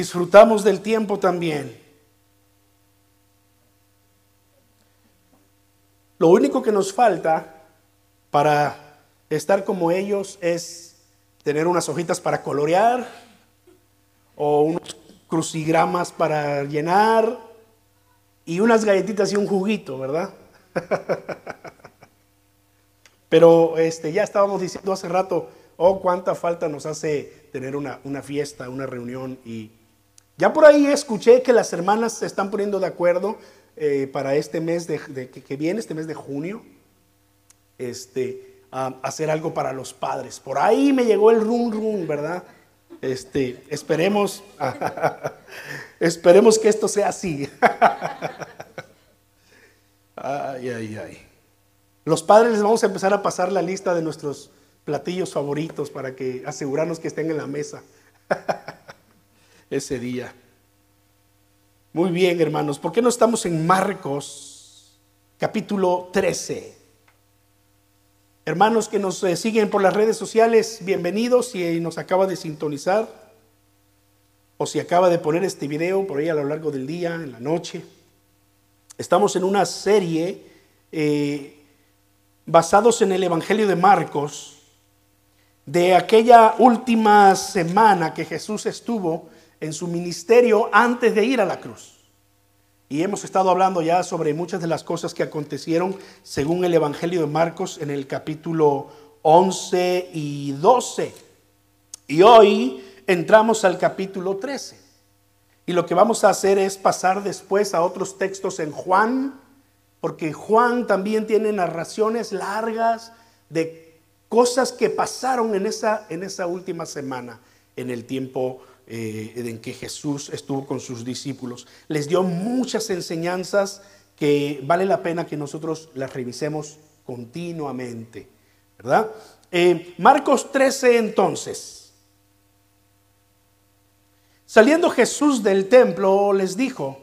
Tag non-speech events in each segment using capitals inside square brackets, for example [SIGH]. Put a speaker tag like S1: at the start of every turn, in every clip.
S1: disfrutamos del tiempo también. Lo único que nos falta para estar como ellos es tener unas hojitas para colorear o unos crucigramas para llenar y unas galletitas y un juguito, ¿verdad? [LAUGHS] Pero este, ya estábamos diciendo hace rato, oh, cuánta falta nos hace tener una, una fiesta, una reunión. Y ya por ahí escuché que las hermanas se están poniendo de acuerdo eh, para este mes de, que, viene, este mes de junio, este, hacer algo para los padres. Por ahí me llegó el rum rum, ¿verdad? Este, esperemos, [LAUGHS] esperemos que esto sea así. [LAUGHS] ay, ay, ay. Los padres les vamos a empezar a pasar la lista de nuestros platillos favoritos para que asegurarnos que estén en la mesa [LAUGHS] ese día. Muy bien, hermanos, ¿por qué no estamos en Marcos capítulo 13? Hermanos que nos eh, siguen por las redes sociales, bienvenidos si nos acaba de sintonizar o si acaba de poner este video por ahí a lo largo del día, en la noche. Estamos en una serie eh, basados en el Evangelio de Marcos, de aquella última semana que Jesús estuvo en su ministerio antes de ir a la cruz. Y hemos estado hablando ya sobre muchas de las cosas que acontecieron según el Evangelio de Marcos en el capítulo 11 y 12. Y hoy entramos al capítulo 13. Y lo que vamos a hacer es pasar después a otros textos en Juan, porque Juan también tiene narraciones largas de cosas que pasaron en esa, en esa última semana, en el tiempo eh, en que Jesús estuvo con sus discípulos. Les dio muchas enseñanzas que vale la pena que nosotros las revisemos continuamente, ¿verdad? Eh, Marcos 13 entonces. Saliendo Jesús del templo les dijo,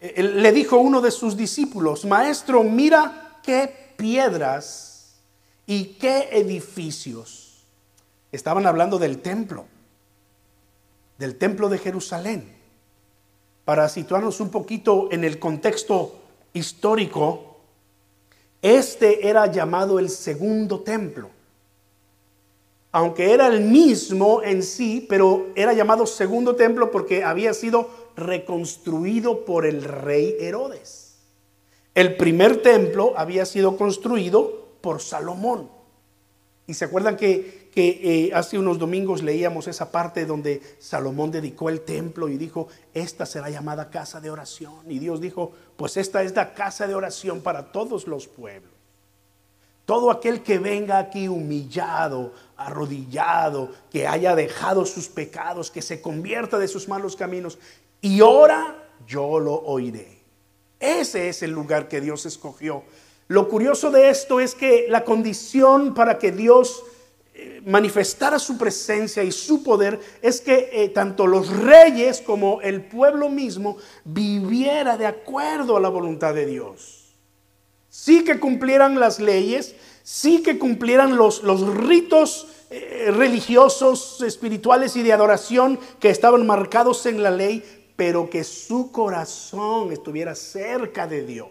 S1: le dijo uno de sus discípulos, maestro, mira qué piedras y qué edificios. Estaban hablando del templo, del templo de Jerusalén. Para situarnos un poquito en el contexto histórico, este era llamado el segundo templo. Aunque era el mismo en sí, pero era llamado segundo templo porque había sido reconstruido por el rey Herodes. El primer templo había sido construido por Salomón. Y se acuerdan que, que eh, hace unos domingos leíamos esa parte donde Salomón dedicó el templo y dijo, esta será llamada casa de oración. Y Dios dijo, pues esta es la casa de oración para todos los pueblos. Todo aquel que venga aquí humillado, arrodillado, que haya dejado sus pecados, que se convierta de sus malos caminos y ora, yo lo oiré. Ese es el lugar que Dios escogió. Lo curioso de esto es que la condición para que Dios manifestara su presencia y su poder es que eh, tanto los reyes como el pueblo mismo viviera de acuerdo a la voluntad de Dios. Sí que cumplieran las leyes, sí que cumplieran los, ritos eh, religiosos, espirituales y de adoración que estaban marcados en la ley, pero que su corazón estuviera cerca de Dios.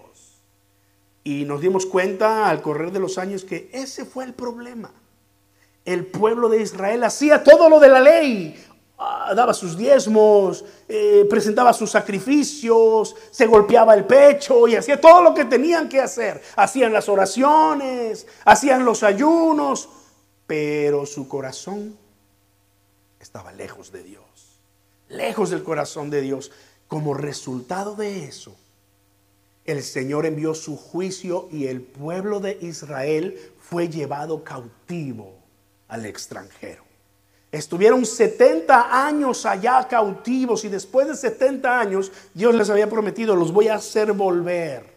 S1: Y nos dimos cuenta al correr de los años que ese fue el problema. El pueblo de Israel hacía todo lo de la ley, ah, daba sus diezmos, eh, presentaba sus sacrificios, se golpeaba el pecho y hacía todo lo que tenían que hacer. Hacían las oraciones, hacían los ayunos, pero su corazón estaba lejos de Dios lejos del corazón de Dios. Como resultado de eso, el Señor envió su juicio y el pueblo de Israel fue llevado cautivo al extranjero. Estuvieron 70 años allá cautivos y después de 70 años Dios les había prometido, los voy a hacer volver.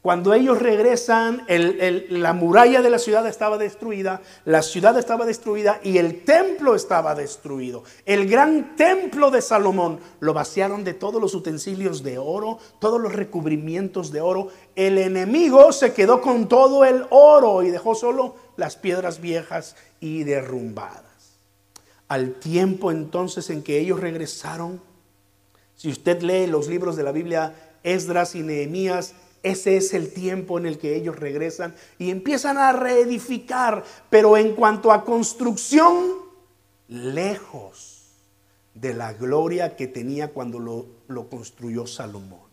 S1: Cuando ellos regresan, la muralla de la ciudad estaba destruida, la ciudad estaba destruida y el templo estaba destruido. El gran templo de Salomón lo vaciaron de todos los utensilios de oro, todos los recubrimientos de oro. El enemigo se quedó con todo el oro y dejó solo las piedras viejas y derrumbadas. Al tiempo entonces en que ellos regresaron, Si usted lee los libros de la Biblia, Esdras y Nehemías, ese es el tiempo en el que ellos regresan y empiezan a reedificar, pero en cuanto a construcción, lejos de la gloria que tenía cuando lo, lo construyó Salomón.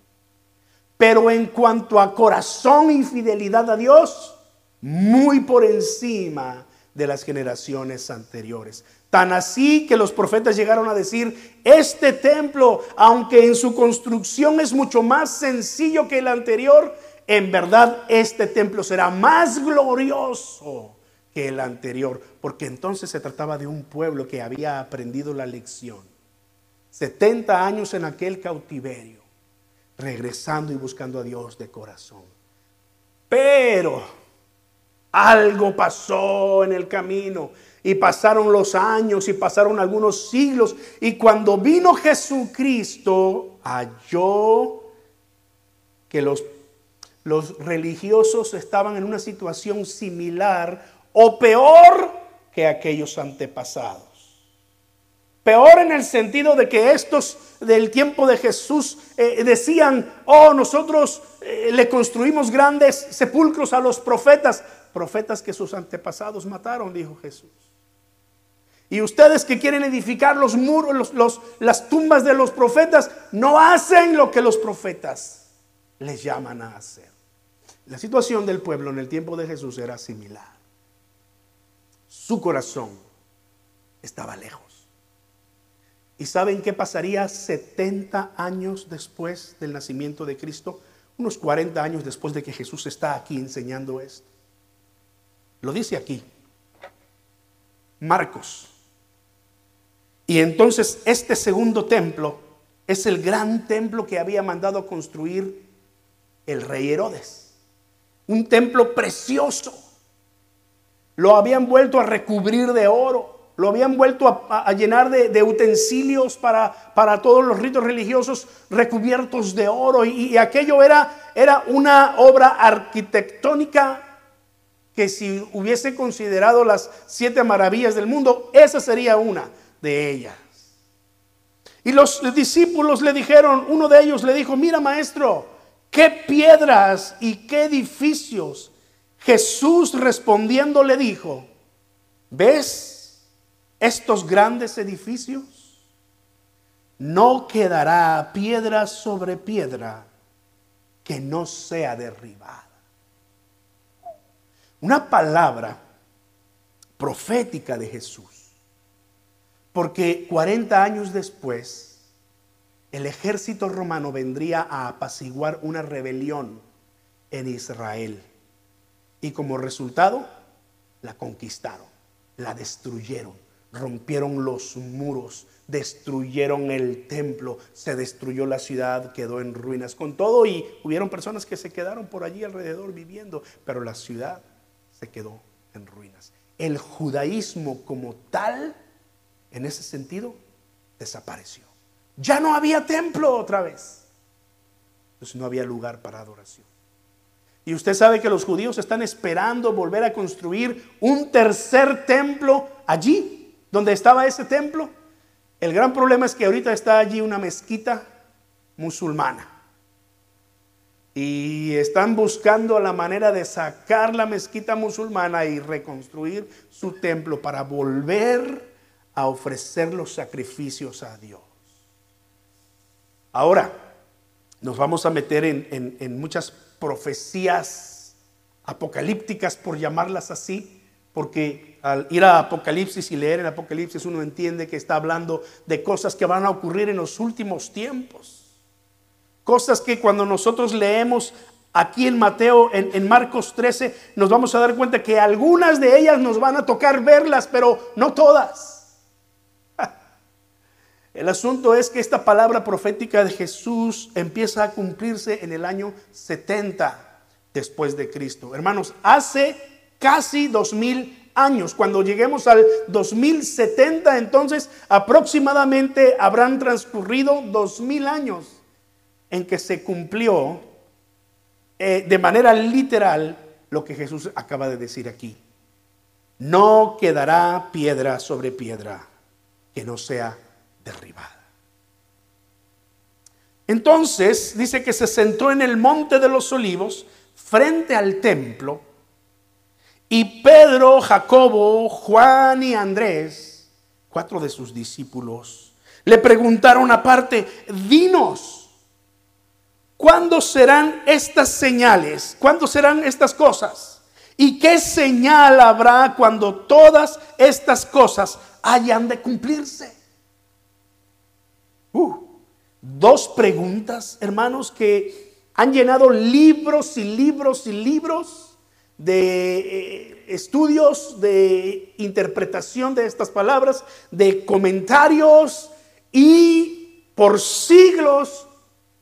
S1: Pero en cuanto a corazón y fidelidad a Dios, muy por encima de las generaciones anteriores. Tan así que los profetas llegaron a decir, este templo, aunque en su construcción es mucho más sencillo que el anterior, en verdad este templo será más glorioso que el anterior, porque entonces se trataba de un pueblo que había aprendido la lección. 70 años en aquel cautiverio, regresando y buscando a Dios de corazón. Pero algo pasó en el camino y pasaron los años y pasaron algunos siglos y cuando vino Jesucristo halló que los, los religiosos estaban en una situación similar o peor que aquellos antepasados. Peor en el sentido de que estos del tiempo de Jesús eh, decían, oh, nosotros eh, le construimos grandes sepulcros a los profetas, profetas que sus antepasados mataron, dijo Jesús. Y ustedes que quieren edificar los muros, los, las tumbas de los profetas, no hacen lo que los profetas les llaman a hacer. La situación del pueblo en el tiempo de Jesús era similar. Su corazón estaba lejos. ¿Y saben qué pasaría 70 años después del nacimiento de Cristo? Unos 40 años después de que Jesús está aquí enseñando esto. Lo dice aquí. Marcos. Y entonces este segundo templo es el gran templo que había mandado construir el rey Herodes. Un templo precioso. Lo habían vuelto a recubrir de oro. Lo habían vuelto a, llenar de, utensilios para, para, todos los ritos religiosos recubiertos de oro. Y, y aquello era, era una obra arquitectónica que si hubiese considerado las siete maravillas del mundo, esa sería una de ellas. Y los discípulos le dijeron, uno de ellos le dijo, mira maestro, qué piedras y qué edificios. Jesús respondiendo le dijo, ¿ves estos grandes edificios? No quedará piedra sobre piedra que no sea derribada. Una palabra profética de Jesús. Porque 40 años después, el ejército romano vendría a apaciguar una rebelión en Israel. Y como resultado, la conquistaron, la destruyeron, rompieron los muros, destruyeron el templo, se destruyó la ciudad, quedó en ruinas. Con todo, y hubieron personas que se quedaron por allí alrededor viviendo, pero la ciudad se quedó en ruinas. El judaísmo como tal, en ese sentido, desapareció. Ya no había templo otra vez. Entonces no había lugar para adoración. Y usted sabe que los judíos están esperando volver a construir un tercer templo allí, donde estaba ese templo. El gran problema es que ahorita está allí una mezquita musulmana y están buscando la manera de sacar la mezquita musulmana y reconstruir su templo para volver a ofrecer los sacrificios a Dios. Ahora, nos vamos a meter en, muchas profecías apocalípticas, por llamarlas así, porque al ir a Apocalipsis y leer el Apocalipsis uno entiende que está hablando de cosas que van a ocurrir en los últimos tiempos. Cosas que cuando nosotros leemos aquí en Mateo, en, Marcos 13, nos vamos a dar cuenta que algunas de ellas nos van a tocar verlas, pero no todas. [LAUGHS] El asunto es que esta palabra profética de Jesús empieza a cumplirse en el año 70 después de Cristo. Hermanos, hace casi dos mil años. Cuando lleguemos al 2070, entonces aproximadamente habrán transcurrido dos mil años en que se cumplió eh, de manera literal lo que Jesús acaba de decir aquí. No quedará piedra sobre piedra que no sea derribada. Entonces dice que se sentó en el monte de los olivos frente al templo y Pedro, Jacobo, Juan y Andrés, cuatro de sus discípulos, le preguntaron aparte, dinos, ¿cuándo serán estas señales? ¿Cuándo serán estas cosas? ¿Y qué señal habrá cuando todas estas cosas hayan de cumplirse? Uh, dos preguntas, hermanos, que han llenado libros y libros y libros de eh, estudios, de interpretación de estas palabras, de comentarios y por siglos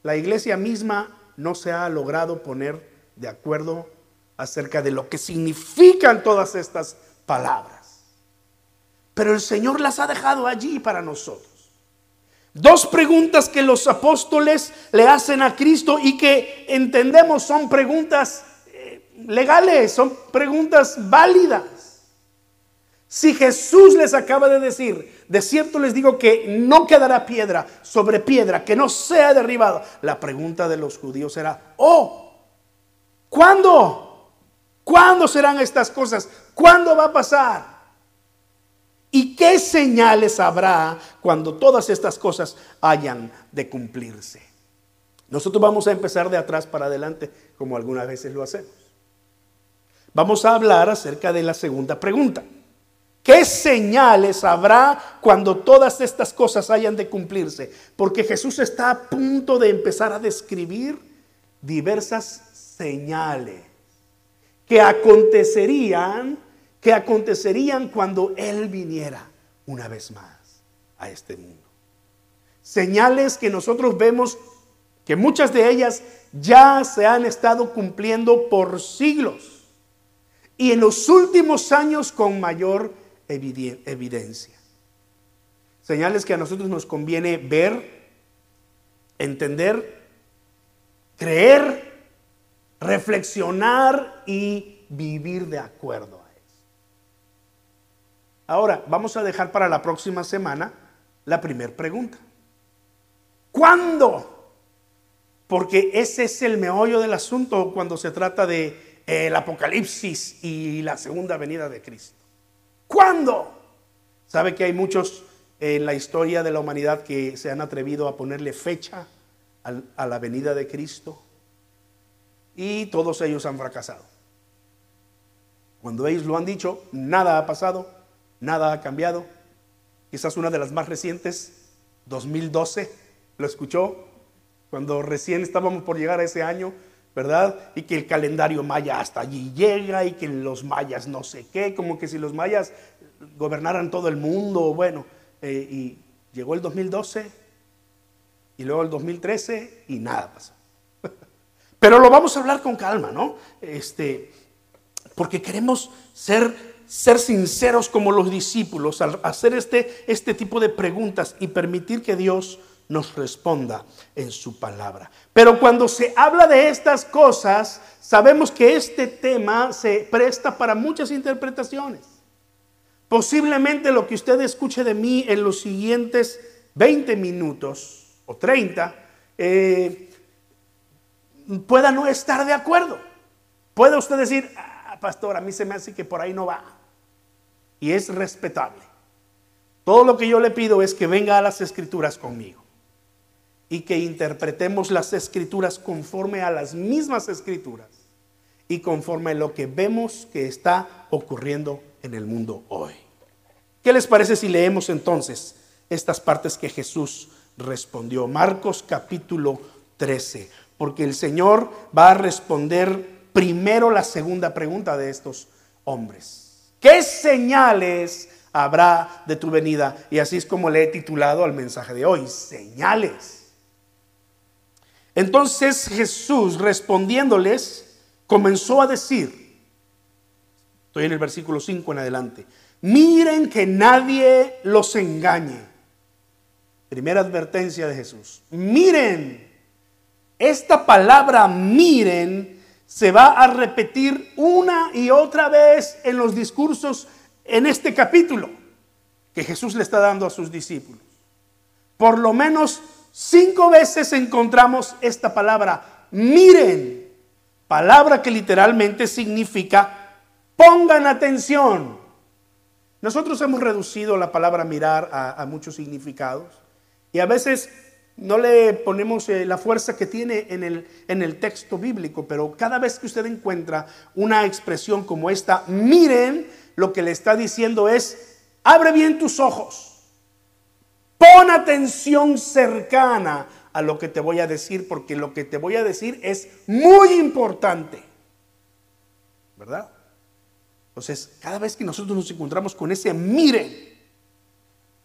S1: la iglesia misma no se ha logrado poner de acuerdo acerca de lo que significan todas estas palabras. Pero el Señor las ha dejado allí para nosotros. Dos preguntas que los apóstoles le hacen a Cristo y que entendemos son preguntas eh, legales, son preguntas válidas. Si Jesús les acaba de decir, de cierto les digo que no quedará piedra sobre piedra, que no sea derribado, la pregunta de los judíos era, oh, ¿cuándo? ¿Cuándo serán estas cosas? ¿Cuándo va a pasar? ¿Y qué señales habrá cuando todas estas cosas hayan de cumplirse? Nosotros vamos a empezar de atrás para adelante, como algunas veces lo hacemos. Vamos a hablar acerca de la segunda pregunta. ¿Qué señales habrá cuando todas estas cosas hayan de cumplirse? Porque Jesús está a punto de empezar a describir diversas señales que acontecerían que acontecerían cuando Él viniera una vez más a este mundo. Señales que nosotros vemos que muchas de ellas ya se han estado cumpliendo por siglos y en los últimos años con mayor evidencia. Señales que a nosotros nos conviene ver, entender, creer, reflexionar y vivir de acuerdo. Ahora, vamos a dejar para la próxima semana la primera pregunta. ¿Cuándo? Porque ese es el meollo del asunto cuando se trata de eh, el Apocalipsis y la segunda venida de Cristo. ¿Cuándo? Sabe que hay muchos en la historia de la humanidad que se han atrevido a ponerle fecha a la venida de Cristo y todos ellos han fracasado. Cuando ellos lo han dicho, nada ha pasado nada ha cambiado. Quizás una de las más recientes, 2012, lo escuchó cuando recién estábamos por llegar a ese año, ¿verdad? Y que el calendario maya hasta allí llega y que los mayas no sé qué, como que si los mayas gobernaran todo el mundo, bueno, eh, y llegó el 2012 y luego el 2013 y nada pasó. [LAUGHS] Pero lo vamos a hablar con calma, ¿no? Este, porque queremos ser ser sinceros como los discípulos, al hacer este, este tipo de preguntas y permitir que Dios nos responda en su palabra. Pero cuando se habla de estas cosas, sabemos que este tema se presta para muchas interpretaciones. Posiblemente lo que usted escuche de mí en los siguientes 20 minutos o 30 eh, pueda no estar de acuerdo. Puede usted decir, pastor, a mí se me hace que por ahí no va. Y es respetable. Todo lo que yo le pido es que venga a las escrituras conmigo y que interpretemos las escrituras conforme a las mismas escrituras y conforme a lo que vemos que está ocurriendo en el mundo hoy. ¿Qué les parece si leemos entonces estas partes que Jesús respondió? Marcos capítulo 13, porque el Señor va a responder primero la segunda pregunta de estos hombres. ¿Qué señales habrá de tu venida? Y así es como le he titulado al mensaje de hoy, señales. Entonces Jesús respondiéndoles comenzó a decir, estoy en el versículo 5 en adelante, miren que nadie los engañe. Primera advertencia de Jesús, miren, esta palabra miren se va a repetir una y otra vez en los discursos en este capítulo que Jesús le está dando a sus discípulos. Por lo menos cinco veces encontramos esta palabra, miren, palabra que literalmente significa pongan atención. Nosotros hemos reducido la palabra mirar a, muchos significados y a veces no le ponemos eh, la fuerza que tiene en el, en el texto bíblico, pero cada vez que usted encuentra una expresión como esta, miren, lo que le está diciendo es, abre bien tus ojos, pon atención cercana a lo que te voy a decir, porque lo que te voy a decir es muy importante. ¿Verdad? Entonces, cada vez que nosotros nos encontramos con ese miren,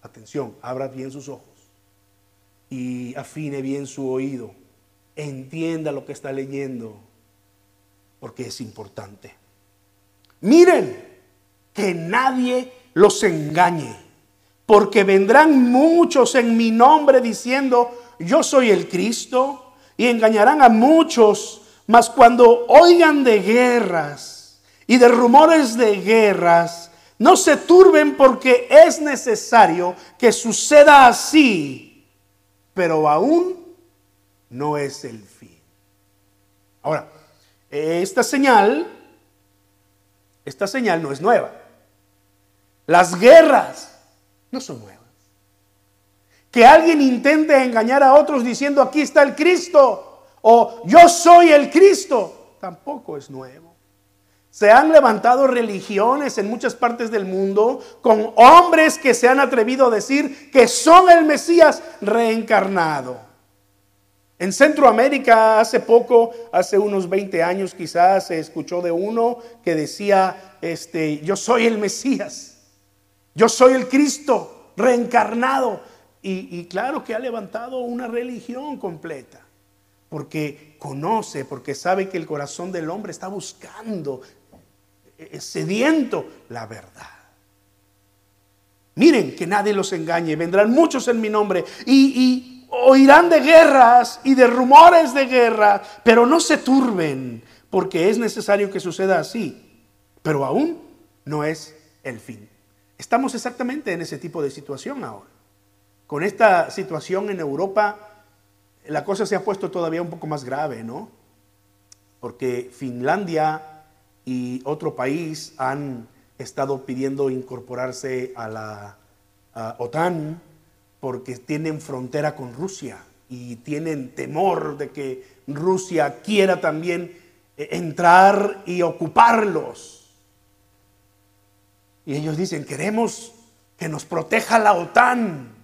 S1: atención, abra bien sus ojos y afine bien su oído, entienda lo que está leyendo, porque es importante. Miren, que nadie los engañe, porque vendrán muchos en mi nombre diciendo, yo soy el Cristo, y engañarán a muchos, mas cuando oigan de guerras, y de rumores de guerras, no se turben porque es necesario que suceda así, pero aún no es el fin. Ahora, esta señal, esta señal no es nueva. Las guerras no son nuevas. Que alguien intente engañar a otros diciendo aquí está el Cristo o yo soy el Cristo, tampoco es nuevo. Se han levantado religiones en muchas partes del mundo con hombres que se han atrevido a decir que son el Mesías reencarnado. En Centroamérica hace poco, hace unos 20 años quizás, se escuchó de uno que decía, este, yo soy el Mesías, yo soy el Cristo reencarnado. Y, y claro que ha levantado una religión completa porque conoce, porque sabe que el corazón del hombre está buscando sediento la verdad. Miren que nadie los engañe, vendrán muchos en mi nombre y, oirán de guerras y de rumores de guerra, pero no se turben, porque es necesario que suceda así, pero aún no es el fin. Estamos exactamente en ese tipo de situación ahora. Con esta situación en Europa, la cosa se ha puesto todavía un poco más grave, ¿no? Porque Finlandia y otro país han estado pidiendo incorporarse a la OTAN porque tienen frontera con Rusia y tienen temor de que Rusia quiera también eh, entrar y ocuparlos. Y ellos dicen, queremos que nos proteja la OTAN,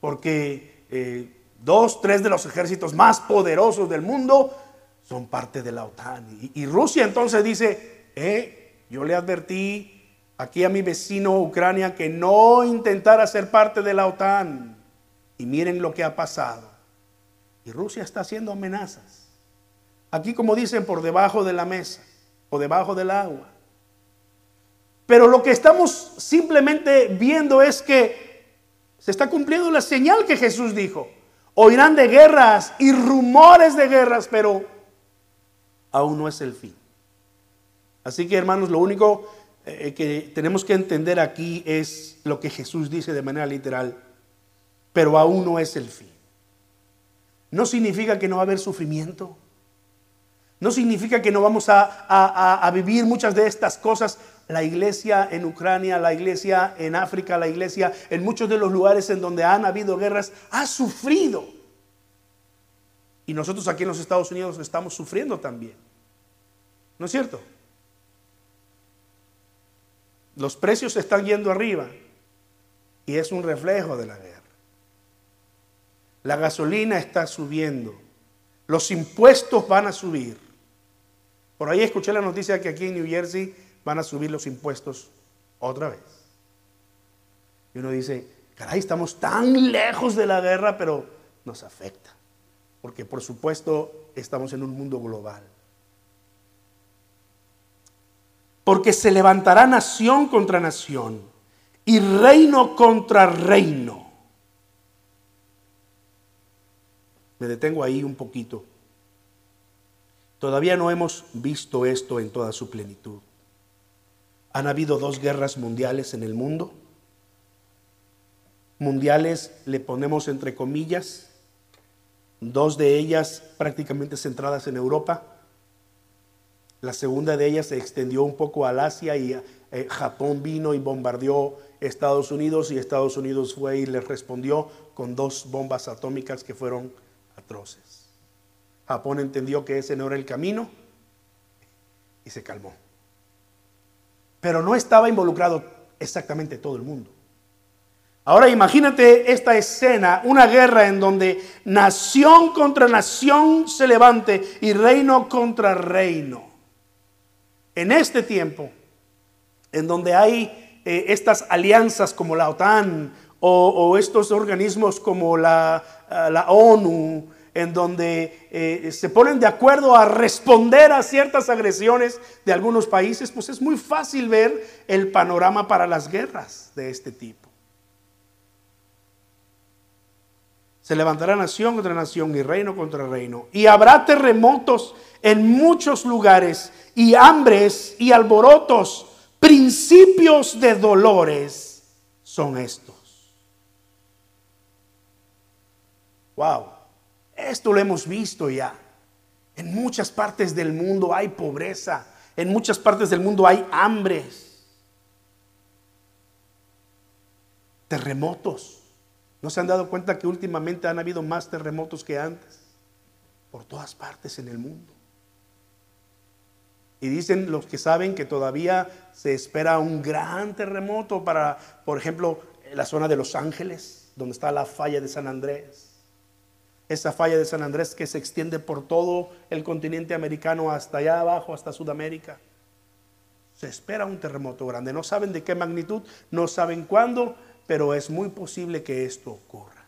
S1: porque eh, dos, tres de los ejércitos más poderosos del mundo son parte de la OTAN. y Rusia entonces dice, eh, yo le advertí aquí a mi vecino Ucrania que no intentara ser parte de la OTAN. Y miren lo que ha pasado. Y Rusia está haciendo amenazas. Aquí como dicen, por debajo de la mesa o debajo del agua. Pero lo que estamos simplemente viendo es que se está cumpliendo la señal que Jesús dijo. Oirán de guerras y rumores de guerras, pero aún no es el fin. Así que hermanos, lo único eh, que tenemos que entender aquí es lo que Jesús dice de manera literal, pero aún no es el fin. No significa que no va a haber sufrimiento. No significa que no vamos a, a, vivir muchas de estas cosas. La iglesia en Ucrania, la iglesia en África, la iglesia en muchos de los lugares en donde han habido guerras, ha sufrido. Y nosotros aquí en los Estados Unidos estamos sufriendo también. ¿No es cierto? Los precios están yendo arriba y es un reflejo de la guerra. La gasolina está subiendo. Los impuestos van a subir. Por ahí escuché la noticia que aquí en New Jersey van a subir los impuestos otra vez. Y uno dice, caray, estamos tan lejos de la guerra, pero nos afecta. Porque por supuesto estamos en un mundo global. porque se levantará nación contra nación y reino contra reino. Me detengo ahí un poquito. Todavía no hemos visto esto en toda su plenitud. Han habido dos guerras mundiales en el mundo. Mundiales le ponemos entre comillas, dos de ellas prácticamente centradas en Europa. La segunda de ellas se extendió un poco al Asia y eh, Japón vino y bombardeó Estados Unidos y Estados Unidos fue y le respondió con dos bombas atómicas que fueron atroces. Japón entendió que ese no era el camino y se calmó. Pero no estaba involucrado exactamente todo el mundo. Ahora imagínate esta escena, una guerra en donde nación contra nación se levante y reino contra reino. En este tiempo, en donde hay eh, estas alianzas como la OTAN o, estos organismos como la, eh, la ONU, en donde eh, se ponen de acuerdo a responder a ciertas agresiones de algunos países, pues es muy fácil ver el panorama para las guerras de este tipo. Se levantará nación contra nación y reino contra reino. Y habrá terremotos en muchos lugares y hambres y alborotos. Principios de dolores son estos. Wow, esto lo hemos visto ya. En muchas partes del mundo hay pobreza. En muchas partes del mundo hay hambres. Terremotos. ¿No se han dado cuenta que últimamente han habido más terremotos que antes? Por todas partes en el mundo. Y dicen los que saben que todavía se espera un gran terremoto para, por ejemplo, la zona de Los Ángeles, donde está la falla de San Andrés. Esa falla de San Andrés que se extiende por todo el continente americano hasta allá abajo, hasta Sudamérica. Se espera un terremoto grande. No saben de qué magnitud, no saben cuándo, pero es muy posible que esto ocurra.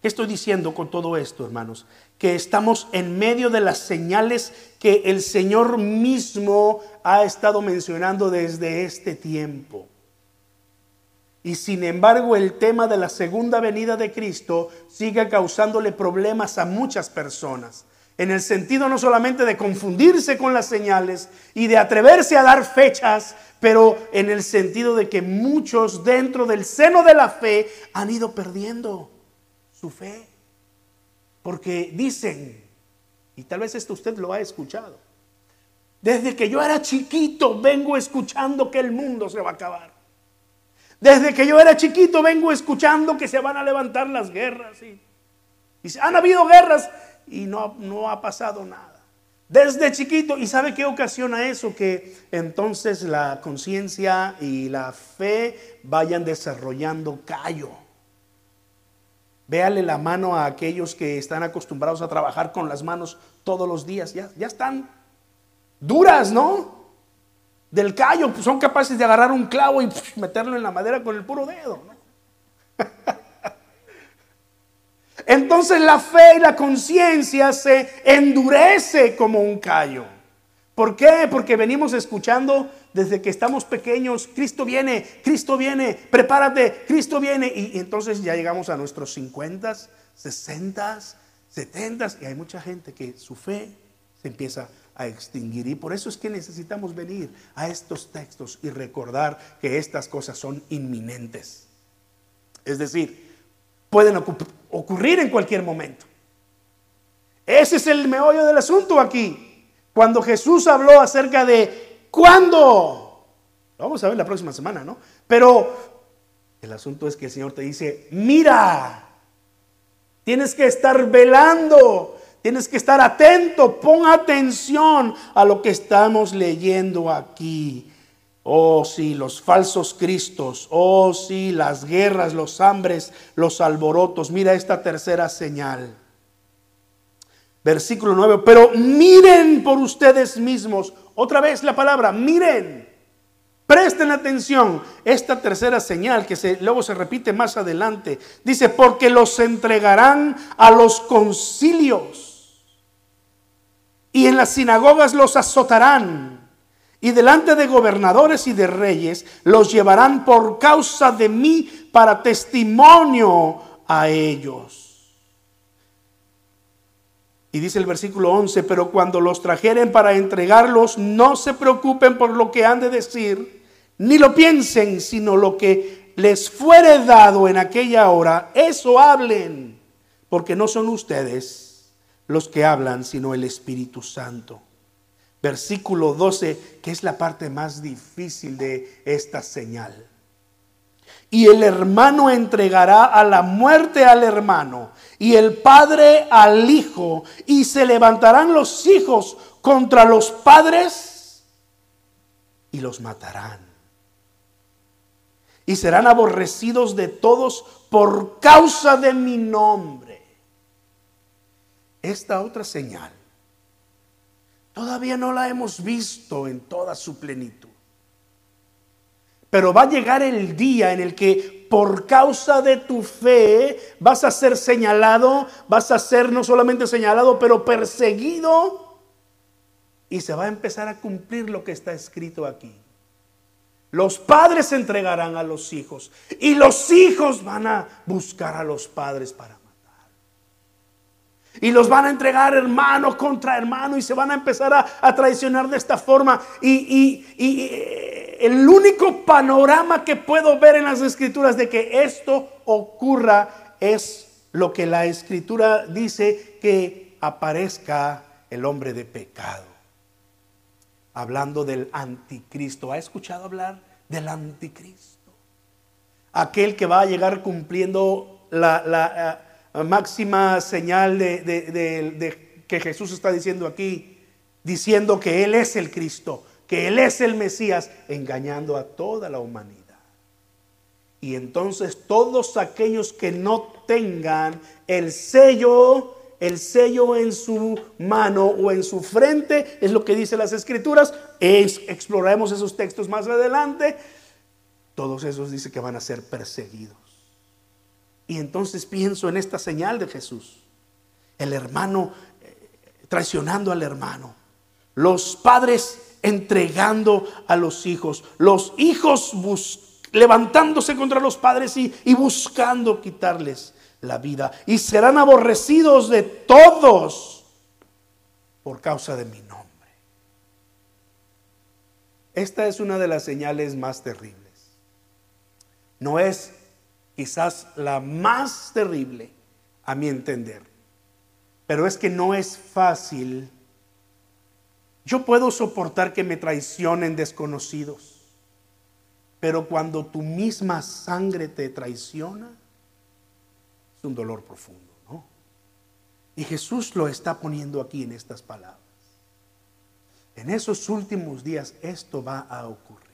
S1: ¿Qué estoy diciendo con todo esto, hermanos? Que estamos en medio de las señales que el Señor mismo ha estado mencionando desde este tiempo. Y sin embargo el tema de la segunda venida de Cristo sigue causándole problemas a muchas personas en el sentido no solamente de confundirse con las señales y de atreverse a dar fechas, pero en el sentido de que muchos dentro del seno de la fe han ido perdiendo su fe. Porque dicen, y tal vez esto usted lo ha escuchado, desde que yo era chiquito vengo escuchando que el mundo se va a acabar. Desde que yo era chiquito vengo escuchando que se van a levantar las guerras. Y, han habido guerras y no, no ha pasado nada. Desde chiquito, ¿y sabe qué ocasiona eso? Que entonces la conciencia y la fe vayan desarrollando callo. Véale la mano a aquellos que están acostumbrados a trabajar con las manos todos los días. Ya, ya están duras, ¿no? Del callo, pues son capaces de agarrar un clavo y meterlo en la madera con el puro dedo. ¿no? [LAUGHS] Entonces la fe y la conciencia se endurece como un callo. ¿Por qué? Porque venimos escuchando desde que estamos pequeños, Cristo viene, Cristo viene, prepárate, Cristo viene. Y, entonces ya llegamos a nuestros 50, 60, 70 y hay mucha gente que su fe se empieza a extinguir. Y por eso es que necesitamos venir a estos textos y recordar que estas cosas son inminentes. Es decir, pueden ocurrir en cualquier momento. Ese es el meollo del asunto aquí. Cuando Jesús habló acerca de cuándo, lo vamos a ver la próxima semana, ¿no? Pero el asunto es que el Señor te dice, mira, tienes que estar velando, tienes que estar atento, pon atención a lo que estamos leyendo aquí. Oh sí, los falsos cristos, oh sí, las guerras, los hambres, los alborotos. Mira esta tercera señal. Versículo 9, pero miren por ustedes mismos. Otra vez la palabra, miren. Presten atención. Esta tercera señal que luego se repite más adelante. Dice, porque los entregarán a los concilios. Y en las sinagogas los azotarán y delante de gobernadores y de reyes los llevarán por causa de mí para testimonio a ellos. Y dice el versículo 11, pero cuando los trajeren para entregarlos, no se preocupen por lo que han de decir, ni lo piensen, sino lo que les fuere dado en aquella hora, eso hablen porque no son ustedes los que hablan, sino el Espíritu Santo. Versículo 12, que es la parte más difícil de esta señal. Y el hermano entregará a la muerte al hermano, y el padre al hijo, y se levantarán los hijos contra los padres y los matarán. Y serán aborrecidos de todos por causa de mi nombre esta otra señal todavía no la hemos visto en toda su plenitud. Pero va a llegar el día en el que por causa de tu fe vas a ser señalado, vas a ser no solamente señalado, pero perseguido. Y se va a empezar a cumplir lo que está escrito aquí. Los padres entregarán a los hijos y los hijos van a buscar a los padres para y los van a entregar hermano contra hermano y se van a empezar a, traicionar de esta forma. Y, y, eh, el único panorama que puedo ver en las escrituras de que esto ocurra es lo que la escritura dice que aparezca el hombre de pecado. Hablando del anticristo. ¿Ha escuchado hablar del anticristo? Aquel que va a llegar cumpliendo la, la máxima señal de, que Jesús está diciendo aquí, diciendo que Él es el Cristo, que Él es el Mesías, engañando a toda la humanidad. Y entonces todos aquellos que no tengan el sello, el sello en su mano o en su frente, es lo que dice las escrituras, es, exploraremos esos textos más adelante, todos esos dice que van a ser perseguidos. Y entonces pienso en esta señal de Jesús. El hermano eh, traicionando al hermano. Los padres entregando a los hijos. Los hijos levantándose contra los padres y, y buscando quitarles la vida. Y serán aborrecidos de todos por causa de mi nombre. Esta es una de las señales más terribles. No es quizás la más terrible a mi entender. Pero es que no es fácil. Yo puedo soportar que me traicionen desconocidos, pero cuando tu misma sangre te traiciona, es un dolor profundo, ¿no? Y Jesús lo está poniendo aquí en estas palabras. En esos últimos días esto va a ocurrir.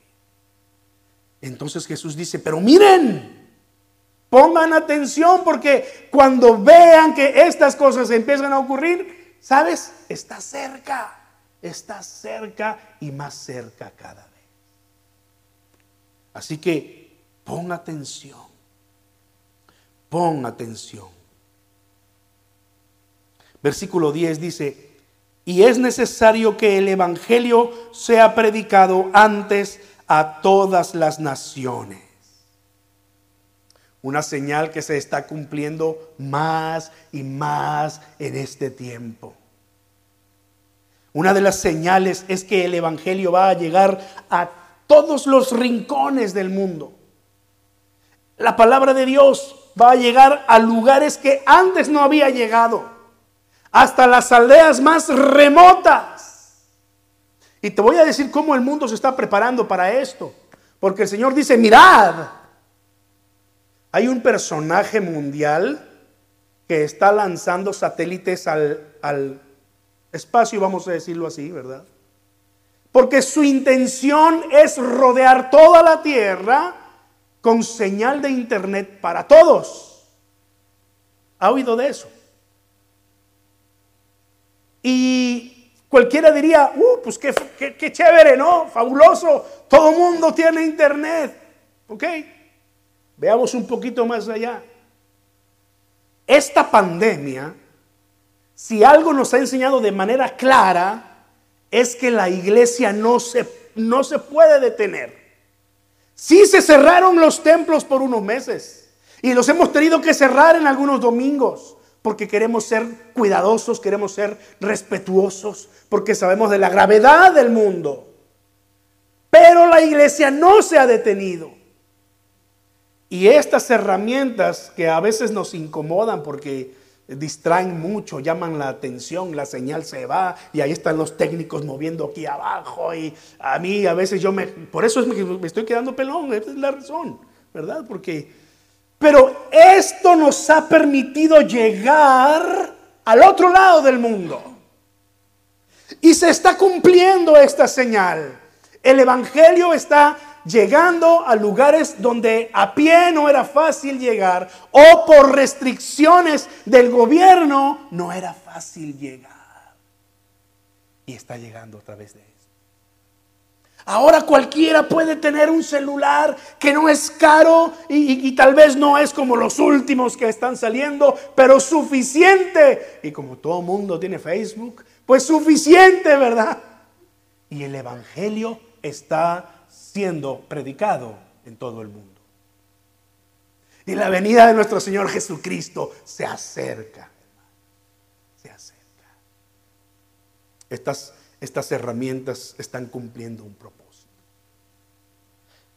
S1: Entonces Jesús dice, pero miren, Pongan atención porque cuando vean que estas cosas empiezan a ocurrir, ¿sabes? Está cerca, está cerca y más cerca cada vez. Así que pon atención, pon atención. Versículo 10 dice, y es necesario que el Evangelio sea predicado antes a todas las naciones una señal que se está cumpliendo más y más en este tiempo. Una de las señales es que el Evangelio va a llegar a todos los rincones del mundo. La palabra de Dios va a llegar a lugares que antes no había llegado, hasta las aldeas más remotas. Y te voy a decir cómo el mundo se está preparando para esto. Porque el Señor dice, mirad, hay un personaje mundial que está lanzando satélites al, espacio, vamos a decirlo así, ¿verdad? Porque su intención es rodear toda la Tierra con señal de Internet para todos. ¿Ha oído de eso? Y cualquiera diría, uh, pues qué, qué, qué chévere, ¿no? Fabuloso, todo mundo tiene Internet. ¿Ok? Veamos un poquito más allá. Esta pandemia, si algo nos ha enseñado de manera clara, es que la iglesia no se, no se puede detener. Sí se cerraron los templos por unos meses y los hemos tenido que cerrar en algunos domingos porque queremos ser cuidadosos, queremos ser respetuosos, porque sabemos de la gravedad del mundo. Pero la iglesia no se ha detenido. Y estas herramientas que a veces nos incomodan porque distraen mucho, llaman la atención, la señal se va y ahí están los técnicos moviendo aquí abajo y a mí a veces yo me, por eso es me estoy quedando pelón, esa es la razón, ¿verdad? Porque, pero esto nos ha permitido llegar al otro lado del mundo y se está cumpliendo esta señal. El Evangelio está llegando a lugares donde a pie no era fácil llegar o por restricciones del gobierno no era fácil llegar. Y está llegando a través de eso. Ahora cualquiera puede tener un celular que no es caro y, tal vez no es como los últimos que están saliendo, pero suficiente. Y como todo mundo tiene Facebook, pues suficiente, ¿verdad? Y el Evangelio está siendo predicado en todo el mundo. Y la venida de nuestro Señor Jesucristo se acerca. Se acerca. Estas, estas herramientas están cumpliendo un propósito.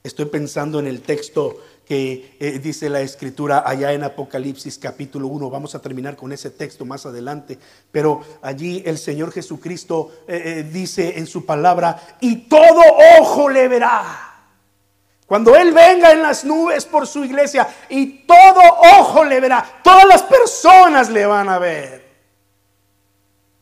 S1: Estoy pensando en el texto que eh, dice la escritura allá en Apocalipsis capítulo 1. Vamos a terminar con ese texto más adelante. Pero allí el Señor Jesucristo eh, eh, dice en su palabra, y todo ojo le verá. Cuando Él venga en las nubes por su iglesia y todo ojo le verá, todas las personas le van a ver.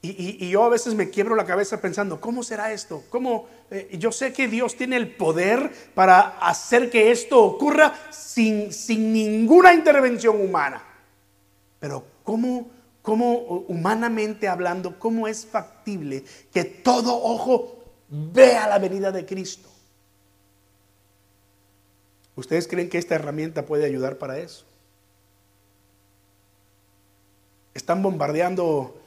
S1: Y, yo a veces me quiebro la cabeza pensando, ¿cómo será esto? ¿Cómo? Eh, yo sé que Dios tiene el poder para hacer que esto ocurra sin, sin ninguna intervención humana. Pero ¿cómo, ¿cómo, humanamente hablando, cómo es factible que todo ojo vea la venida de Cristo? ¿Ustedes creen que esta herramienta puede ayudar para eso? Están bombardeando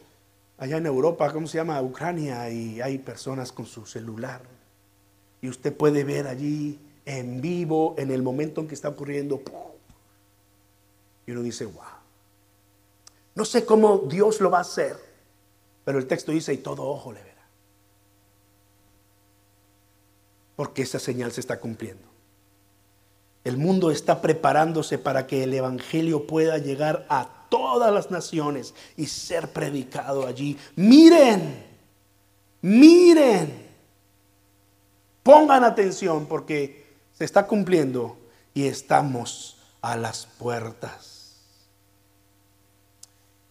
S1: allá en Europa, ¿cómo se llama? Ucrania, y hay personas con su celular. Y usted puede ver allí en vivo, en el momento en que está ocurriendo. Y uno dice, wow. No sé cómo Dios lo va a hacer, pero el texto dice, y todo ojo le verá. Porque esa señal se está cumpliendo. El mundo está preparándose para que el Evangelio pueda llegar a todas las naciones y ser predicado allí. Miren, miren, pongan atención porque se está cumpliendo y estamos a las puertas.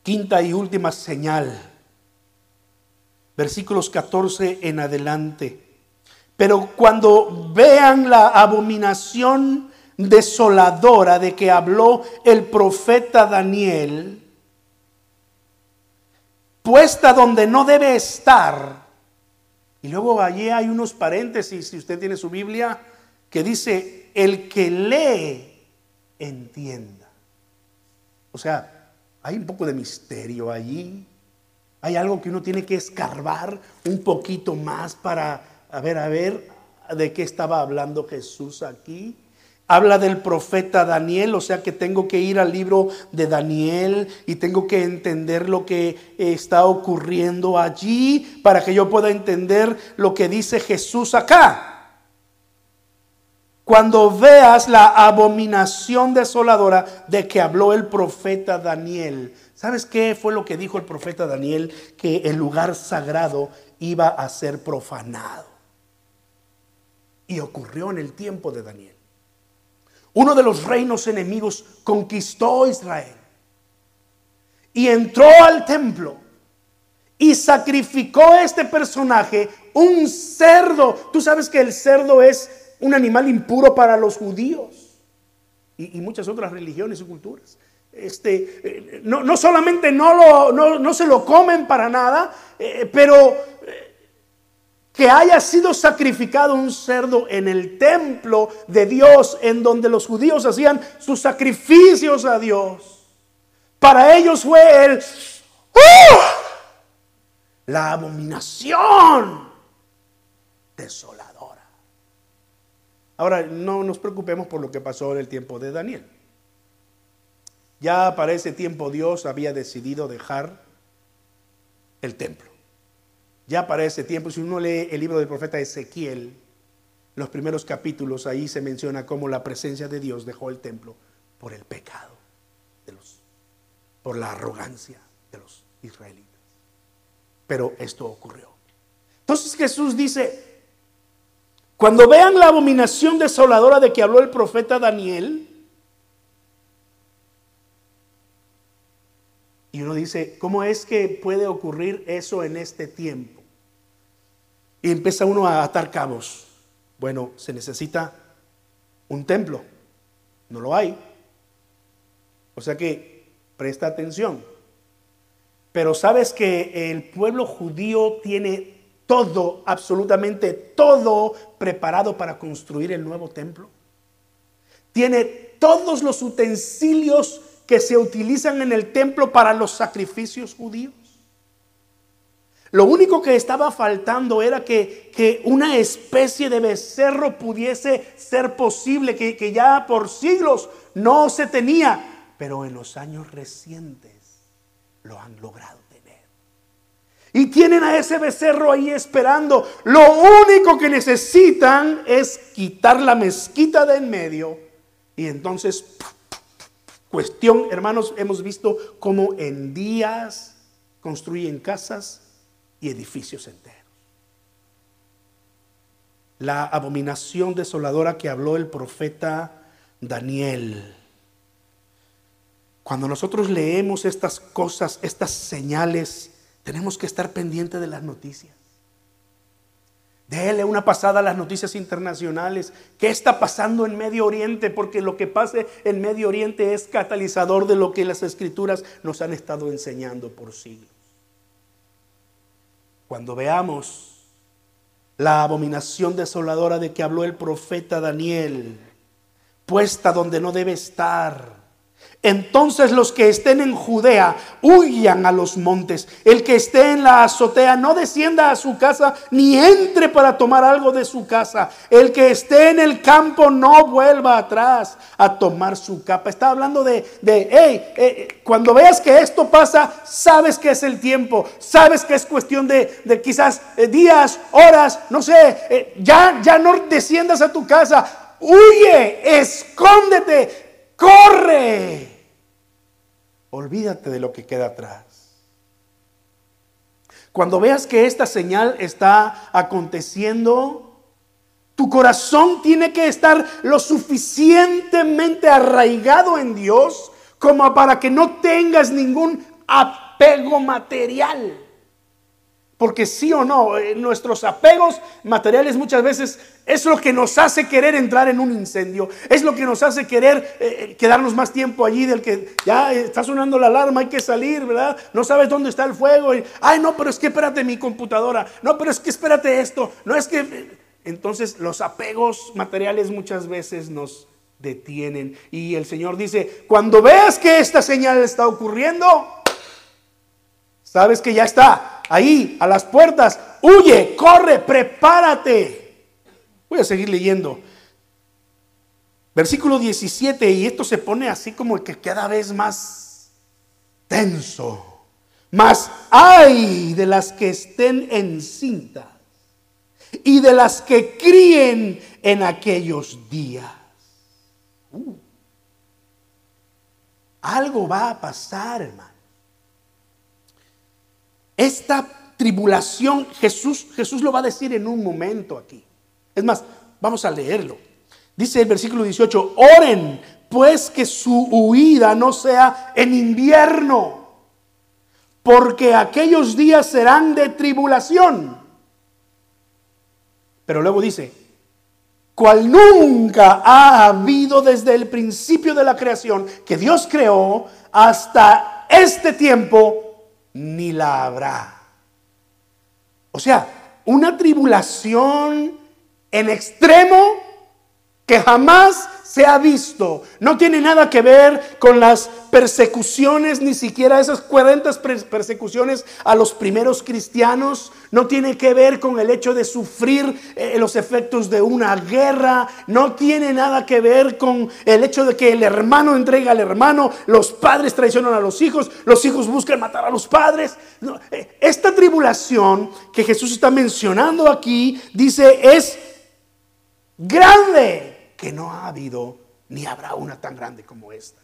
S1: Quinta y última señal, versículos 14 en adelante. Pero cuando vean la abominación desoladora de que habló el profeta Daniel, puesta donde no debe estar. Y luego allí hay unos paréntesis, si usted tiene su Biblia, que dice, el que lee, entienda. O sea, hay un poco de misterio allí. Hay algo que uno tiene que escarbar un poquito más para, a ver, a ver, de qué estaba hablando Jesús aquí habla del profeta Daniel, o sea que tengo que ir al libro de Daniel y tengo que entender lo que está ocurriendo allí para que yo pueda entender lo que dice Jesús acá. Cuando veas la abominación desoladora de que habló el profeta Daniel, ¿sabes qué fue lo que dijo el profeta Daniel? Que el lugar sagrado iba a ser profanado. Y ocurrió en el tiempo de Daniel. Uno de los reinos enemigos conquistó Israel y entró al templo y sacrificó a este personaje un cerdo. Tú sabes que el cerdo es un animal impuro para los judíos y, muchas otras religiones y culturas. Este, eh, no, solamente no, lo, no, se lo comen para nada, eh, pero que haya sido sacrificado un cerdo en el templo de Dios, en donde los judíos hacían sus sacrificios a Dios. Para ellos fue el ¡uh! la abominación desoladora. Ahora, no nos preocupemos por lo que pasó en el tiempo de Daniel. Ya para ese tiempo Dios había decidido dejar el templo. Ya para ese tiempo, si uno lee el libro del profeta Ezequiel, los primeros capítulos, ahí se menciona cómo la presencia de Dios dejó el templo por el pecado de los por la arrogancia de los israelitas. Pero esto ocurrió. Entonces Jesús dice, cuando vean la abominación desoladora de que habló el profeta Daniel, y uno dice, ¿cómo es que puede ocurrir eso en este tiempo? Y empieza uno a atar cabos. Bueno, se necesita un templo. No lo hay. O sea que presta atención. Pero sabes que el pueblo judío tiene todo, absolutamente todo preparado para construir el nuevo templo. Tiene todos los utensilios que se utilizan en el templo para los sacrificios judíos. Lo único que estaba faltando era que, que una especie de becerro pudiese ser posible, que, que ya por siglos no se tenía, pero en los años recientes lo han logrado tener. Y tienen a ese becerro ahí esperando. Lo único que necesitan es quitar la mezquita de en medio. Y entonces, cuestión, hermanos, hemos visto cómo en días construyen casas y edificios enteros. La abominación desoladora que habló el profeta Daniel. Cuando nosotros leemos estas cosas, estas señales, tenemos que estar pendientes de las noticias. Dele una pasada a las noticias internacionales. ¿Qué está pasando en Medio Oriente? Porque lo que pase en Medio Oriente es catalizador de lo que las escrituras nos han estado enseñando por siglos. Cuando veamos la abominación desoladora de que habló el profeta Daniel, puesta donde no debe estar, entonces los que estén en Judea huyan a los montes. El que esté en la azotea no descienda a su casa ni entre para tomar algo de su casa. El que esté en el campo no vuelva atrás a tomar su capa. Está hablando de, de hey, eh, cuando veas que esto pasa, sabes que es el tiempo. Sabes que es cuestión de, de quizás eh, días, horas, no sé. Eh, ya, ya no desciendas a tu casa. Huye, escóndete corre. Olvídate de lo que queda atrás. Cuando veas que esta señal está aconteciendo, tu corazón tiene que estar lo suficientemente arraigado en Dios como para que no tengas ningún apego material. Porque sí o no, eh, nuestros apegos materiales muchas veces es lo que nos hace querer entrar en un incendio. Es lo que nos hace querer eh, eh, quedarnos más tiempo allí del que ya está sonando la alarma, hay que salir, ¿verdad? No sabes dónde está el fuego. Y, Ay, no, pero es que espérate mi computadora. No, pero es que espérate esto. No es que... Entonces los apegos materiales muchas veces nos detienen. Y el Señor dice, cuando veas que esta señal está ocurriendo, sabes que ya está ahí, a las puertas. Huye, corre, prepárate. Voy a seguir leyendo. Versículo 17, y esto se pone así como que cada vez más tenso. Más hay de las que estén encintas y de las que críen en aquellos días. Uh. algo va a pasar, hermano. Esta tribulación, Jesús, Jesús lo va a decir en un momento aquí. Es más, vamos a leerlo. Dice el versículo 18, oren pues que su huida no sea en invierno, porque aquellos días serán de tribulación. Pero luego dice, cual nunca ha habido desde el principio de la creación que Dios creó hasta este tiempo ni la habrá. O sea, una tribulación en extremo que jamás se ha visto. No tiene nada que ver con las persecuciones, ni siquiera esas 40 persecuciones a los primeros cristianos. No tiene que ver con el hecho de sufrir eh, los efectos de una guerra. No tiene nada que ver con el hecho de que el hermano entrega al hermano, los padres traicionan a los hijos, los hijos buscan matar a los padres. Eh, esta tribulación que Jesús está mencionando aquí, dice, es grande que no ha habido ni habrá una tan grande como esta.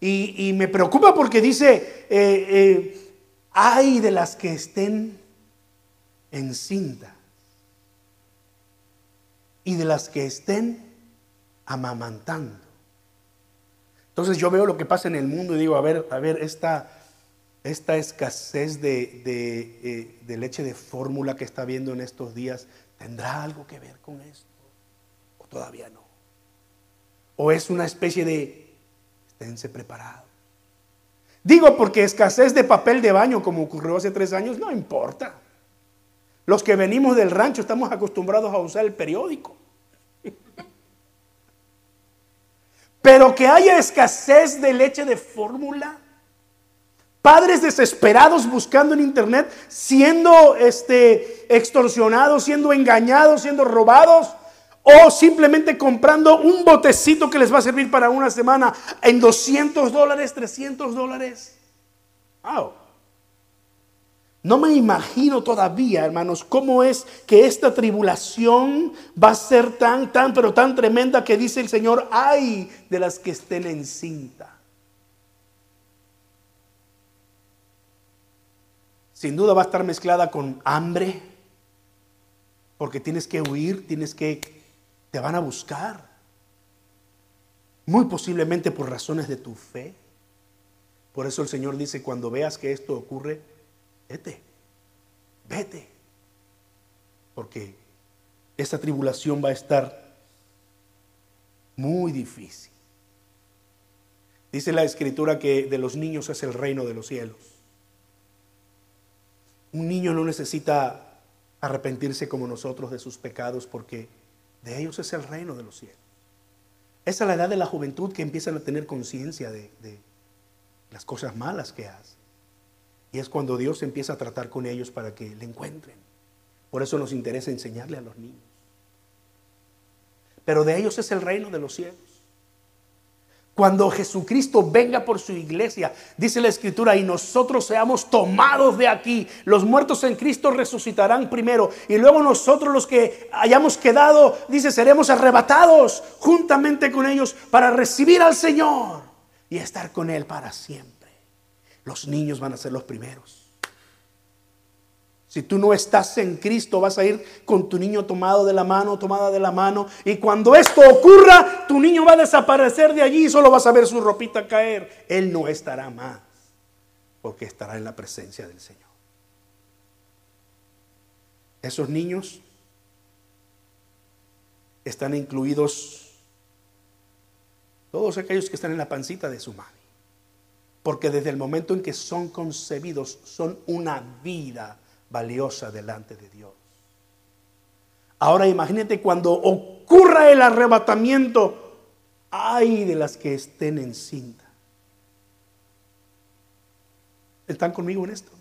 S1: Y, me preocupa porque dice, eh, hay de las que estén en cinta y de las que estén amamantando. Entonces yo veo lo que pasa en el mundo y digo, a ver, a ver, esta, esta escasez de, eh, de, leche de fórmula que está viendo en estos días, ¿tendrá algo que ver con esto? ¿O todavía no? ¿O es una especie de, esténse preparados? Digo porque escasez de papel de baño como ocurrió hace tres años, no importa. Los que venimos del rancho estamos acostumbrados a usar el periódico. [LAUGHS] Pero que haya escasez de leche de fórmula. Padres desesperados buscando en internet, siendo este, extorsionados, siendo engañados, siendo robados, o simplemente comprando un botecito que les va a servir para una semana en 200 dólares, 300 dólares. No me imagino todavía, hermanos, cómo es que esta tribulación va a ser tan, tan, pero tan tremenda que dice el Señor, ay de las que estén en cinta. Sin duda va a estar mezclada con hambre, porque tienes que huir, tienes que, te van a buscar. Muy posiblemente por razones de tu fe. Por eso el Señor dice, cuando veas que esto ocurre, vete, vete. Porque esta tribulación va a estar muy difícil. Dice la escritura que de los niños es el reino de los cielos. Un niño no necesita arrepentirse como nosotros de sus pecados porque de ellos es el reino de los cielos. Esa es la edad de la juventud que empiezan a tener conciencia de, de, las cosas malas que hacen. Y es cuando Dios empieza a tratar con ellos para que le encuentren. Por eso nos interesa enseñarle a los niños. Pero de ellos es el reino de los cielos. Cuando Jesucristo venga por su iglesia, dice la escritura, y nosotros seamos tomados de aquí, los muertos en Cristo resucitarán primero, y luego nosotros los que hayamos quedado, dice, seremos arrebatados juntamente con ellos para recibir al Señor y estar con Él para siempre. Los niños van a ser los primeros. Si tú no estás en Cristo, vas a ir con tu niño tomado de la mano, tomada de la mano. Y cuando esto ocurra, tu niño va a desaparecer de allí y solo vas a ver su ropita caer. Él no estará más, porque estará en la presencia del Señor. Esos niños están incluidos todos aquellos que están en la pancita de su madre. Porque desde el momento en que son concebidos, son una vida valiosa delante de Dios. Ahora imagínate cuando ocurra el arrebatamiento, ay de las que estén en cinta. ¿Están conmigo en esto?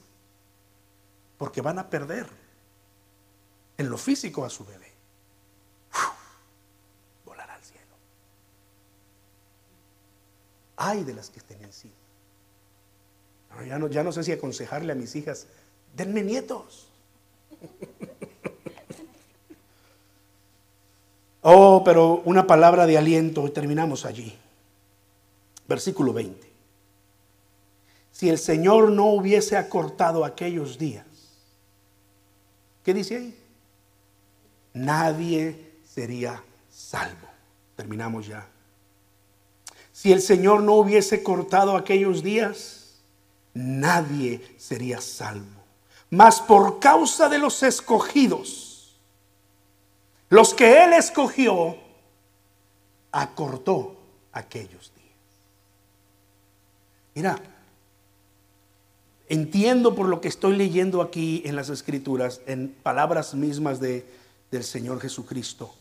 S1: Porque van a perder en lo físico a su bebé. volar al cielo. Ay de las que estén en cinta ya no sé si aconsejarle a mis hijas, denme nietos. oh, pero una palabra de aliento y terminamos allí. Versículo 20. Si el Señor no hubiese acortado aquellos días, ¿qué dice ahí? Nadie sería salvo. Terminamos ya. Si el Señor no hubiese cortado aquellos días, nadie sería salvo. Mas por causa de los escogidos, los que Él escogió, acortó aquellos días. Mira, entiendo por lo que estoy leyendo aquí en las escrituras, en palabras mismas de, del Señor Jesucristo,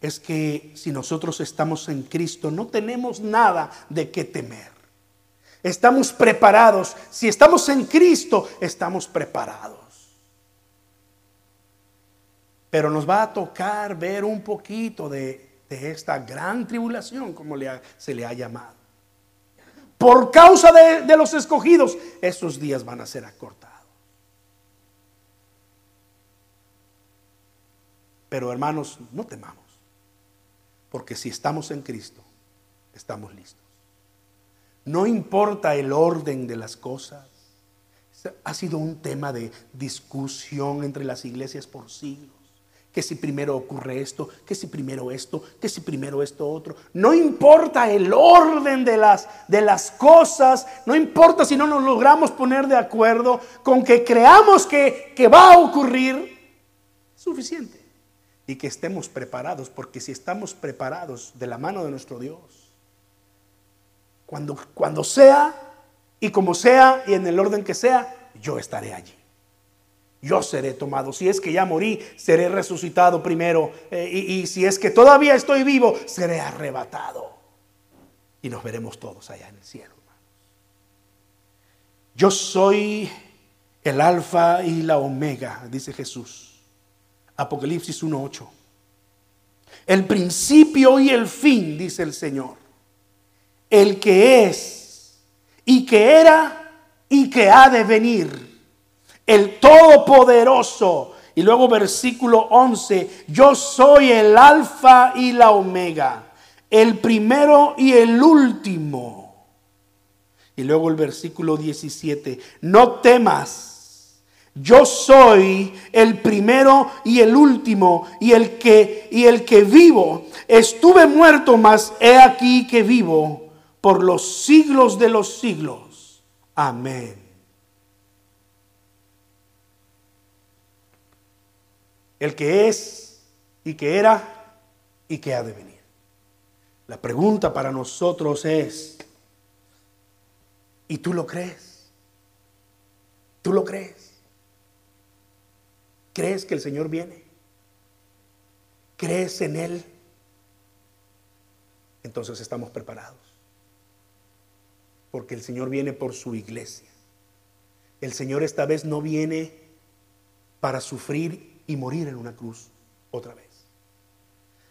S1: es que si nosotros estamos en Cristo no tenemos nada de qué temer. Estamos preparados. Si estamos en Cristo, estamos preparados. Pero nos va a tocar ver un poquito de, esta gran tribulación, como se le ha llamado. Por causa de, de los escogidos, esos días van a ser acortados. Pero hermanos, no temamos, porque si estamos en Cristo, estamos listos. No importa el orden de las cosas. Ha sido un tema de discusión entre las iglesias por siglos. Que si primero ocurre esto, que si primero esto, que si primero esto otro. No importa el orden de las, de las cosas, no importa si no nos logramos poner de acuerdo con que creamos que, que va a ocurrir, suficiente. Y que estemos preparados, porque si estamos preparados de la mano de nuestro Dios, cuando, cuando sea y como sea y en el orden que sea, yo estaré allí. Yo seré tomado. Si es que ya morí, seré resucitado primero. Eh, y, y si es que todavía estoy vivo, seré arrebatado. Y nos veremos todos allá en el cielo. Yo soy el alfa y la omega, dice Jesús. Apocalipsis 1.8. El principio y el fin, dice el Señor. El que es y que era y que ha de venir. El Todopoderoso. Y luego versículo 11, yo soy el alfa y la omega, el primero y el último. Y luego el versículo 17, no temas, yo soy el primero y el último y el que y el que vivo. Estuve muerto, mas he aquí que vivo por los siglos de los siglos. Amén. el que es y que era y que ha de venir. La pregunta para nosotros es, ¿y tú lo crees? ¿Tú lo crees? ¿Crees que el Señor viene? ¿Crees en Él? Entonces estamos preparados. Porque el Señor viene por su iglesia. El Señor esta vez no viene para sufrir y morir en una cruz otra vez.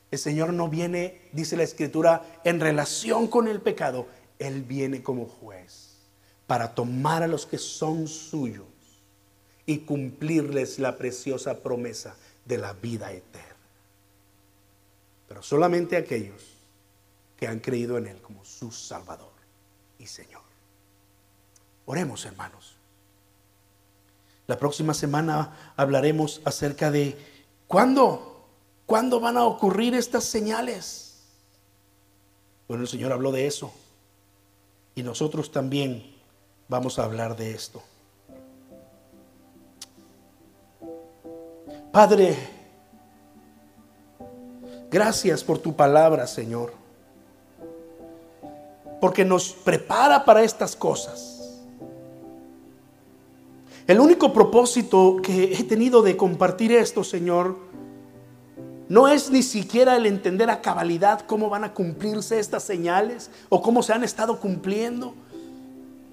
S1: El Señor no viene, dice la Escritura, en relación con el pecado. Él viene como juez para tomar a los que son suyos y cumplirles la preciosa promesa de la vida eterna. Pero solamente aquellos que han creído en Él como su Salvador y Señor. Oremos, hermanos. La próxima semana hablaremos acerca de cuándo, cuándo van a ocurrir estas señales. Bueno, el Señor habló de eso. Y nosotros también vamos a hablar de esto. Padre, gracias por tu palabra, Señor. Porque nos prepara para estas cosas. El único propósito que he tenido de compartir esto, Señor, no es ni siquiera el entender a cabalidad cómo van a cumplirse estas señales o cómo se han estado cumpliendo.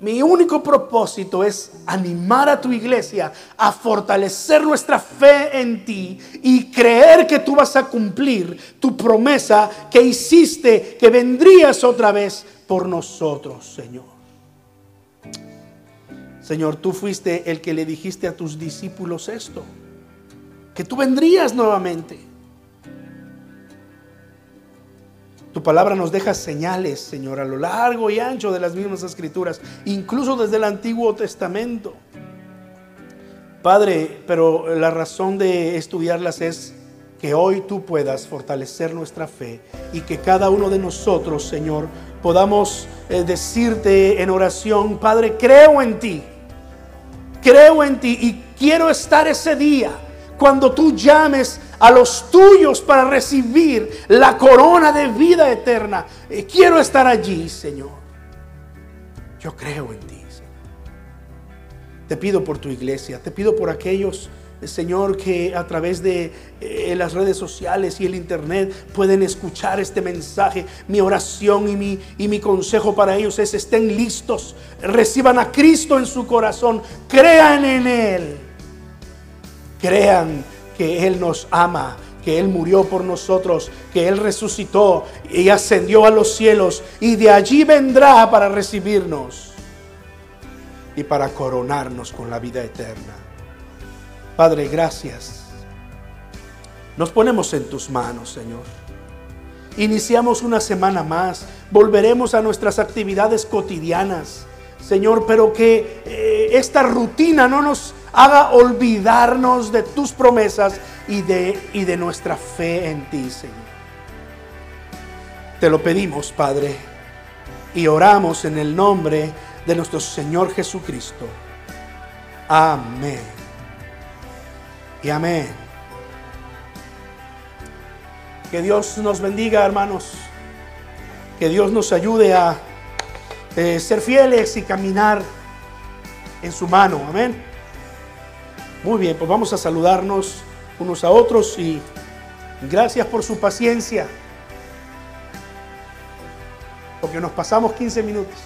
S1: Mi único propósito es animar a tu iglesia a fortalecer nuestra fe en ti y creer que tú vas a cumplir tu promesa que hiciste, que vendrías otra vez por nosotros, Señor. Señor, tú fuiste el que le dijiste a tus discípulos esto, que tú vendrías nuevamente. Tu palabra nos deja señales, Señor, a lo largo y ancho de las mismas escrituras, incluso desde el Antiguo Testamento. Padre, pero la razón de estudiarlas es que hoy tú puedas fortalecer nuestra fe y que cada uno de nosotros, Señor, podamos eh, decirte en oración, Padre, creo en ti creo en ti y quiero estar ese día cuando tú llames a los tuyos para recibir la corona de vida eterna. Eh, quiero estar allí, Señor. Yo creo en ti, Señor. Te pido por tu iglesia, te pido por aquellos Señor, que a través de eh, las redes sociales y el internet pueden escuchar este mensaje. Mi oración y mi, y mi consejo para ellos es estén listos, reciban a Cristo en su corazón, crean en Él, crean que Él nos ama, que Él murió por nosotros, que Él resucitó y ascendió a los cielos y de allí vendrá para recibirnos y para coronarnos con la vida eterna. Padre, gracias. Nos ponemos en tus manos, Señor. iniciamos una semana más, volveremos a nuestras actividades cotidianas, Señor, pero que eh, esta rutina no nos haga olvidarnos de tus promesas y de, y de nuestra fe en ti, Señor. Te lo pedimos, Padre, y oramos en el nombre de nuestro Señor Jesucristo. Amén. Y amén. Que Dios nos bendiga, hermanos. Que Dios nos ayude a eh, ser fieles y caminar en su mano. Amén. Muy bien, pues vamos a saludarnos unos a otros y gracias por su paciencia. Porque nos pasamos 15 minutos.